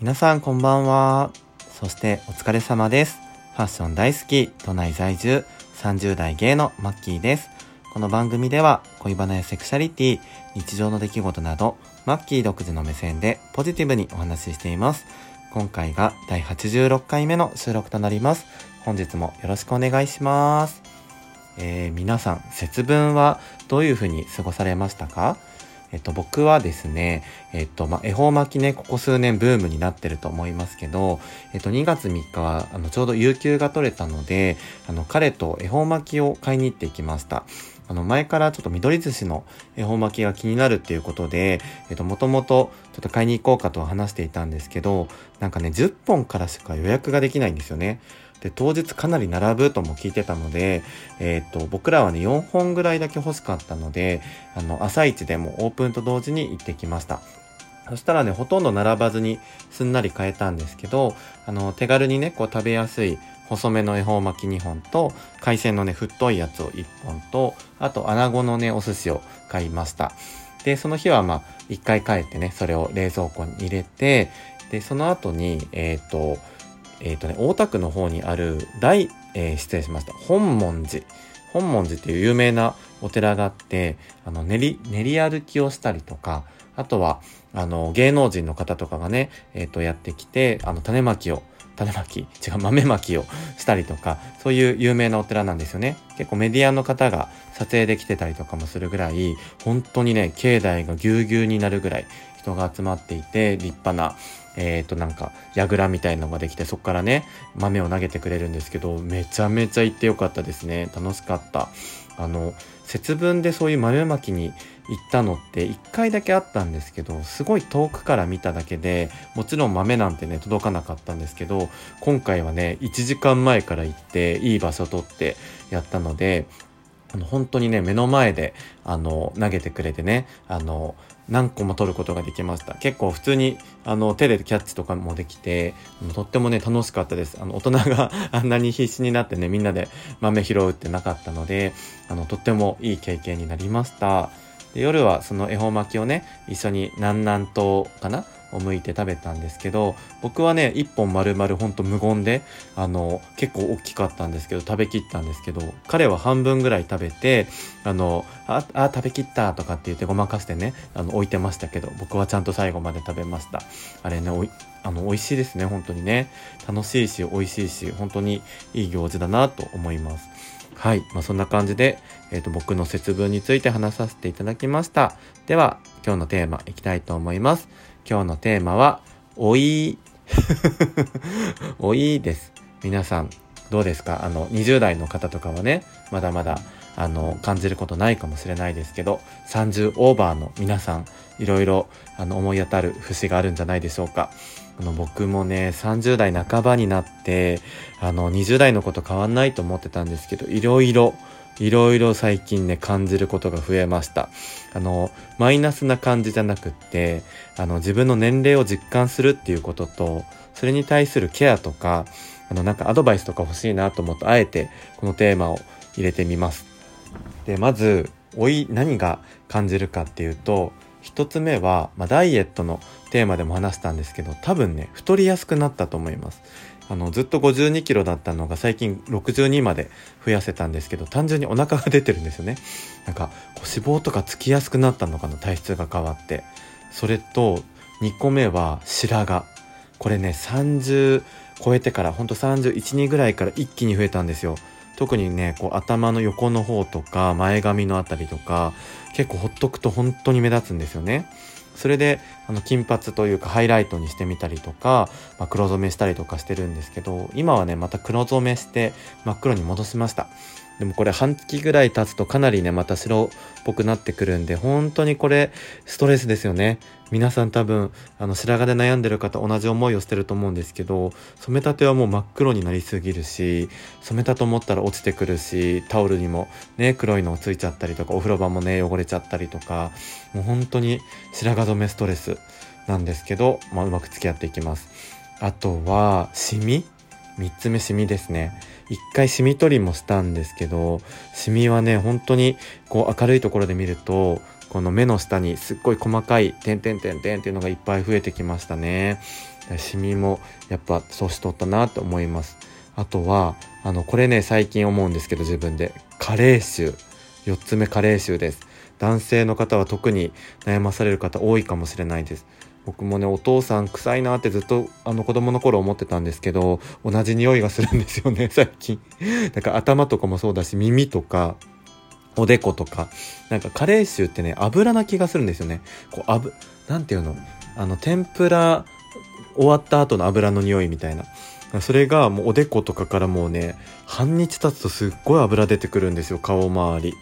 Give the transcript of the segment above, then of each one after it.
皆さんこんばんは。そしてお疲れ様です。ファッション大好き、都内在住、30代芸のマッキーです。この番組では恋バナやセクシャリティ、日常の出来事など、マッキー独自の目線でポジティブにお話ししています。今回が第86回目の収録となります。本日もよろしくお願いします。えー皆さん、節分はどういうふうに過ごされましたか？えっと、僕はですね、えっと、まあ、恵方巻きね、ここ数年ブームになってると思いますけど、えっと、2月3日は、あの、ちょうど有給が取れたので、あの、彼と恵方巻きを買いに行ってきました。あの、前からちょっと緑寿司の恵方巻きが気になるっていうことで、えっと、もともとちょっと買いに行こうかと話していたんですけど、なんかね、10本からしか予約ができないんですよね。で、当日かなり並ぶとも聞いてたので、えっ、と、僕らはね、4本ぐらいだけ欲しかったので、あの、朝一でもオープンと同時に行ってきました。そしたらね、ほとんど並ばずにすんなり買えたんですけど、あの、手軽にね、こう食べやすい細めの恵方巻き2本と、海鮮のね、太いやつを1本と、あと、穴子のね、お寿司を買いました。で、その日はまあ、1回帰ってね、それを冷蔵庫に入れて、で、その後に、えっ、と、えっ、とね、大田区の方にある大、えー失礼しました。本門寺。本門寺っていう有名なお寺があって、あの、練り、練り歩きをしたりとか、あとは、あの、芸能人の方とかがね、えっ、と、やってきて、あの、種まきを、種まき？違う、豆まきをしたりとか、そういう有名なお寺なんですよね。結構メディアの方が撮影できてたりとかもするぐらい、本当にね、境内がぎゅうぎゅうになるぐらい人が集まっていて、立派な、えっ、と、なんか、櫓みたいのができて、そこからね、豆を投げてくれるんですけど、めちゃめちゃ行ってよかったですね。楽しかった。あの、節分でそういう豆まきに行ったのって一回だけあったんですけど、すごい遠くから見ただけで、もちろん豆なんてね、届かなかったんですけど、今回はね、1時間前から行って、いい場所取ってやったので、あの、本当にね、目の前で、あの、投げてくれてね、あの、何個も取ることができました。結構普通に、あの、手でキャッチとかもできて、とってもね、楽しかったです。あの、大人が あんなに必死になってね、みんなで豆拾うってなかったので、あの、とってもいい経験になりました。で夜はその恵方巻きをね、一緒に南南東かなを剥いて食べたんですけど、僕はね、一本丸々ほんと無言で、あの、結構大きかったんですけど、食べきったんですけど、彼は半分ぐらい食べて、あの、あ、あ、食べきったとかって言ってごまかしてね、あの、置いてましたけど、僕はちゃんと最後まで食べました。あれね、おい、あの、美味しいですね、本当にね。楽しいし、美味しいし、本当にいい行事だなと思います。はい。まあ、そんな感じで、えっ、と、僕の節分について話させていただきました。では、今日のテーマいきたいと思います。今日のテーマは、おい。おいです。皆さん、どうですか？あの、20代の方とかはね、まだまだ、あの、感じることないかもしれないですけど、30オーバーの皆さん、いろいろ、あの、思い当たる節があるんじゃないでしょうか。あの、僕もね、30代半ばになって、あの、20代のこと変わんないと思ってたんですけど、いろいろ、いろいろ最近ね、感じることが増えました。あの、マイナスな感じじゃなくって、あの、自分の年齢を実感するっていうことと、それに対するケアとか、あの、なんかアドバイスとか欲しいなと思って、あえてこのテーマを入れてみます。で、まず、おい、何が感じるかっていうと、一つ目は、まあ、ダイエットのテーマでも話したんですけど、多分ね、太りやすくなったと思います。あの、ずっと52キロだったのが最近62まで増やせたんですけど、単純にお腹が出てるんですよね。なんか、脂肪とかつきやすくなったのかな、体質が変わって。それと、2個目は白髪。これね、30超えてから、ほんと31、2ぐらいから一気に増えたんですよ。特にね、こう頭の横の方とか前髪のあたりとか、結構ほっとくと本当に目立つんですよね。それで、あの、金髪というかハイライトにしてみたりとか、まあ、黒染めしたりとかしてるんですけど、今はね、また黒染めして真っ黒に戻しました。でもこれ半月ぐらい経つとかなりね、また白っぽくなってくるんで、本当にこれストレスですよね。皆さん多分、あの、白髪で悩んでる方同じ思いをしてると思うんですけど、染めたてはもう真っ黒になりすぎるし、染めたと思ったら落ちてくるし、タオルにもね、黒いのついちゃったりとか、お風呂場もね、汚れちゃったりとか、もう本当に白髪染めストレスなんですけど、まあ、うまく付き合っていきます。あとは、シミ三つ目シミですね。一回シミ取りもしたんですけど、シミはね、本当にこう明るいところで見ると、この目の下にすっごい細かい点々点々っていうのがいっぱい増えてきましたね。シミもやっぱ年取ったなと思います。あとは、あの、これね、最近思うんですけど自分で。加齢臭。4つ目加齢臭です。男性の方は特に悩まされる方多いかもしれないです。僕もねお父さん臭いなってずっとあの子供の頃思ってたんですけど同じ匂いがするんですよね 最近。だから頭とかもそうだし耳とかおでことか。なんかカレー臭ってね油な気がするんですよね。こう油なんていうの？あの天ぷら終わった後の油の匂いみたいな。それがもうおでことかからもうね半日経つとすっごい油出てくるんですよ顔周り。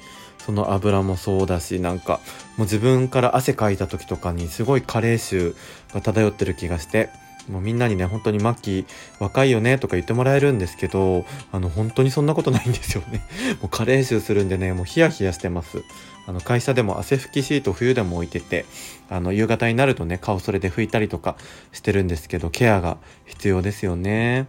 その油もそうだしなんかもう自分から汗かいた時とかにすごい加齢臭が漂ってる気がしてもうみんなにね本当にマッキー若いよねとか言ってもらえるんですけどあの本当にそんなことないんですよね。もう加齢臭するんでねもうヒヤヒヤしてます。あの会社でも汗拭きシート冬でも置いててあの夕方になるとね顔それで拭いたりとかしてるんですけどケアが必要ですよね。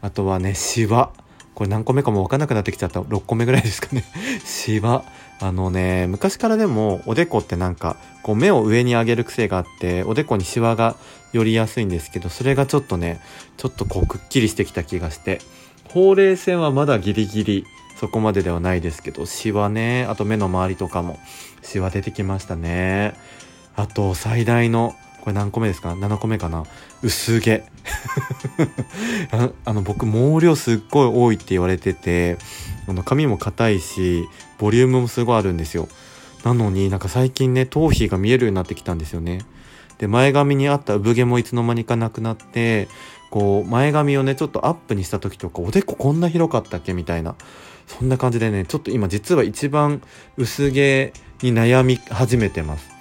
あとはねシワ。これ何個目かも分かんなくなってきちゃった。6個目ぐらいですかね。シワ。あのね昔からでもおでこってなんかこう目を上に上げる癖があっておでこにシワが寄りやすいんですけどそれがちょっとねちょっとこうくっきりしてきた気がしてほうれい線はまだギリギリそこまでではないですけどシワねあと目の周りとかもシワ出てきましたね。あと最大のこれ何個目ですか ?7 個目かな？薄毛。あの僕毛量すっごい多いって言われててあの髪も硬いしボリュームもすごいあるんですよ。なのになんか最近ね頭皮が見えるようになってきたんですよね。で前髪にあった産毛もいつの間にかなくなってこう前髪をねちょっとアップにした時とかおでここんな広かったっけ？みたいな。そんな感じでねちょっと今実は一番薄毛に悩み始めてます。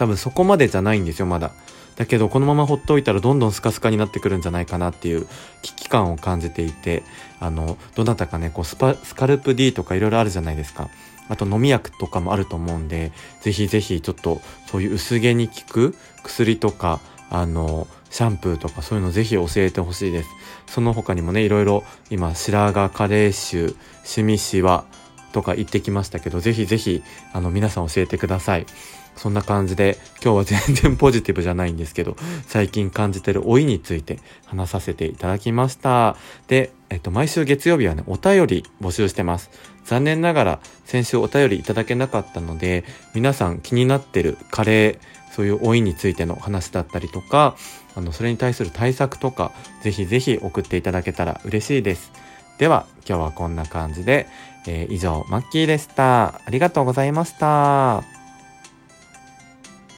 多分そこまでじゃないんですよまだ。だけどこのままほっといたらどんどんスカスカになってくるんじゃないかなっていう危機感を感じていてあのどなたかねこうスパスカルプ D とかいろいろあるじゃないですか。あと飲み薬とかもあると思うんでぜひぜひちょっとそういう薄毛に効く薬とかあのシャンプーとかそういうのぜひ教えてほしいです。その他にもねいろいろ今白髪加齢臭シミシワとか言ってきましたけどぜひぜひあの皆さん教えてください。そんな感じで今日は全然ポジティブじゃないんですけど最近感じてる老いについて話させていただきました。で、えっと、毎週月曜日はねお便り募集してます。残念ながら先週お便りいただけなかったので皆さん気になってるカレーそういう老いについての話だったりとかあのそれに対する対策とかぜひぜひ送っていただけたら嬉しいです。では今日はこんな感じで、えー、以上マッキーでした。ありがとうございました。